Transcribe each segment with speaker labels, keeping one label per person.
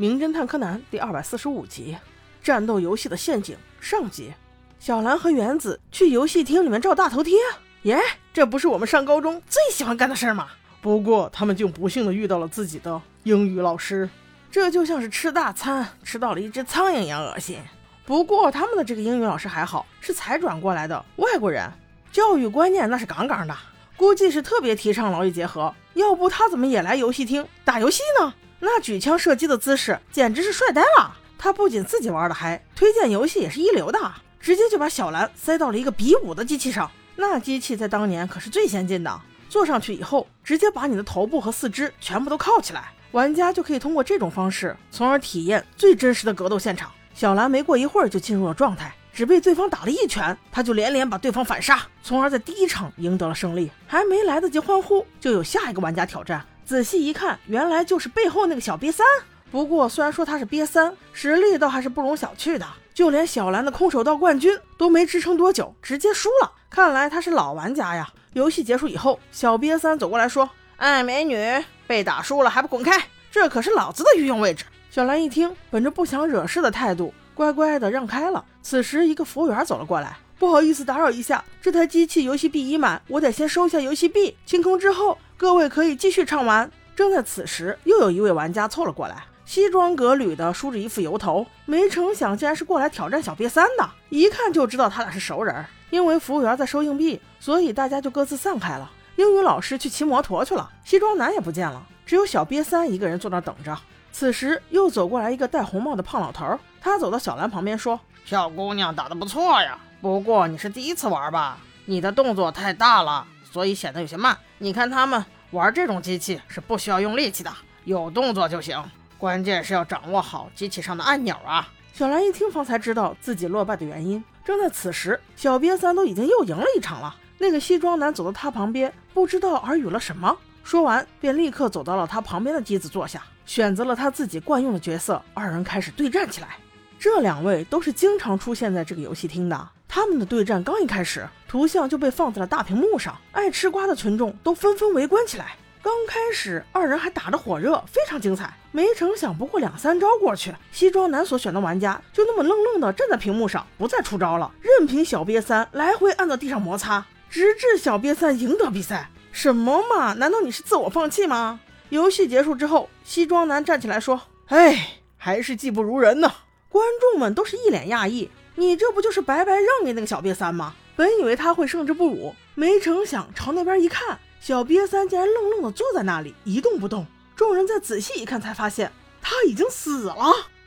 Speaker 1: 名侦探柯南》第二百四十五集《战斗游戏的陷阱》上集。小兰和原子去游戏厅里面照大头贴，耶，这不是我们上高中最喜欢干的事儿吗？不过他们竟不幸的遇到了自己的英语老师，这就像是吃大餐吃到了一只苍蝇一样恶心。不过他们的这个英语老师还好，是才转过来的外国人，教育观念那是杠杠的，估计是特别提倡劳逸结合，要不他怎么也来游戏厅打游戏呢？那举枪射击的姿势简直是帅呆了！他不仅自己玩的嗨，推荐游戏也是一流的，直接就把小兰塞到了一个比武的机器上。那机器在当年可是最先进的，坐上去以后，直接把你的头部和四肢全部都铐起来，玩家就可以通过这种方式，从而体验最真实的格斗现场。小兰没过一会儿就进入了状态，只被对方打了一拳，他就连连把对方反杀，从而在第一场赢得了胜利。还没来得及欢呼，就有下一个玩家挑战。仔细一看，原来就是背后那个小瘪三。不过虽然说他是瘪三，实力倒还是不容小觑的。就连小兰的空手道冠军都没支撑多久，直接输了。看来他是老玩家呀。游戏结束以后，小瘪三走过来说：“哎，美女，被打输了还不滚开？这可是老子的御用位置。”小兰一听，本着不想惹事的态度，乖乖的让开了。此时，一个服务员走了过来：“不好意思，打扰一下，这台机器游戏币已满，我得先收一下游戏币，清空之后。”各位可以继续畅玩。正在此时，又有一位玩家凑了过来，西装革履的，梳着一副油头。没成想，竟然是过来挑战小瘪三的。一看就知道他俩是熟人。因为服务员在收硬币，所以大家就各自散开了。英语老师去骑摩托去了，西装男也不见了，只有小瘪三一个人坐那等着。此时又走过来一个戴红帽的胖老头，他走到小兰旁边说：“
Speaker 2: 小姑娘打得不错呀，不过你是第一次玩吧？你的动作太大了。”所以显得有些慢。你看他们玩这种机器是不需要用力气的，有动作就行。关键是要掌握好机器上的按钮啊！
Speaker 1: 小兰一听，方才知道自己落败的原因。正在此时，小瘪三都已经又赢了一场了。那个西装男走到他旁边，不知道耳语了什么，说完便立刻走到了他旁边的机子坐下，选择了他自己惯用的角色。二人开始对战起来。这两位都是经常出现在这个游戏厅的。他们的对战刚一开始，图像就被放在了大屏幕上，爱吃瓜的群众都纷纷围观起来。刚开始，二人还打得火热，非常精彩。没成想，不过两三招过去，西装男所选的玩家就那么愣愣地站在屏幕上，不再出招了，任凭小瘪三来回按在地上摩擦，直至小瘪三赢得比赛。什么嘛？难道你是自我放弃吗？游戏结束之后，西装男站起来说：“哎，还是技不如人呢。”观众们都是一脸讶异。你这不就是白白让给那个小瘪三吗？本以为他会胜之不武，没成想朝那边一看，小瘪三竟然愣愣地坐在那里一动不动。众人再仔细一看，才发现他已经死了。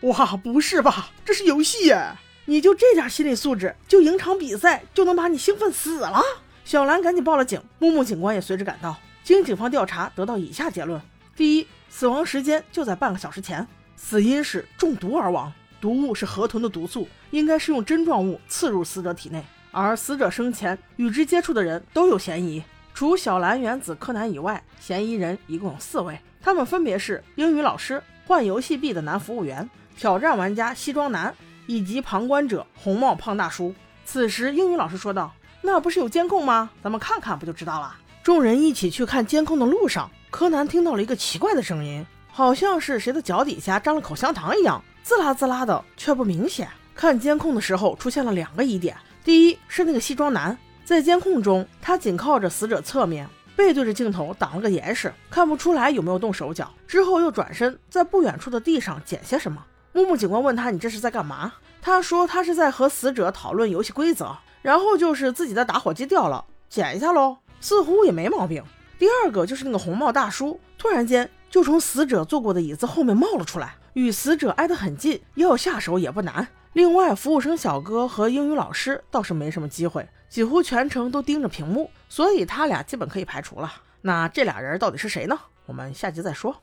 Speaker 1: 哇，不是吧？这是游戏耶！你就这点心理素质，就赢场比赛就能把你兴奋死了？小兰赶紧报了警，木木警官也随之赶到。经警方调查，得到以下结论：第一，死亡时间就在半个小时前，死因是中毒而亡。毒物是河豚的毒素，应该是用针状物刺入死者体内，而死者生前与之接触的人都有嫌疑。除小蓝、原子、柯南以外，嫌疑人一共有四位，他们分别是英语老师、换游戏币的男服务员、挑战玩家西装男以及旁观者红帽胖大叔。此时，英语老师说道：“那不是有监控吗？咱们看看不就知道了。”众人一起去看监控的路上，柯南听到了一个奇怪的声音，好像是谁的脚底下沾了口香糖一样。滋啦滋啦的，却不明显。看监控的时候，出现了两个疑点：第一是那个西装男，在监控中，他紧靠着死者侧面，背对着镜头挡了个严实，看不出来有没有动手脚。之后又转身，在不远处的地上捡些什么。木木警官问他：“你这是在干嘛？”他说：“他是在和死者讨论游戏规则。”然后就是自己的打火机掉了，捡一下喽，似乎也没毛病。第二个就是那个红帽大叔，突然间就从死者坐过的椅子后面冒了出来。与死者挨得很近，要下手也不难。另外，服务生小哥和英语老师倒是没什么机会，几乎全程都盯着屏幕，所以他俩基本可以排除了。那这俩人到底是谁呢？我们下集再说。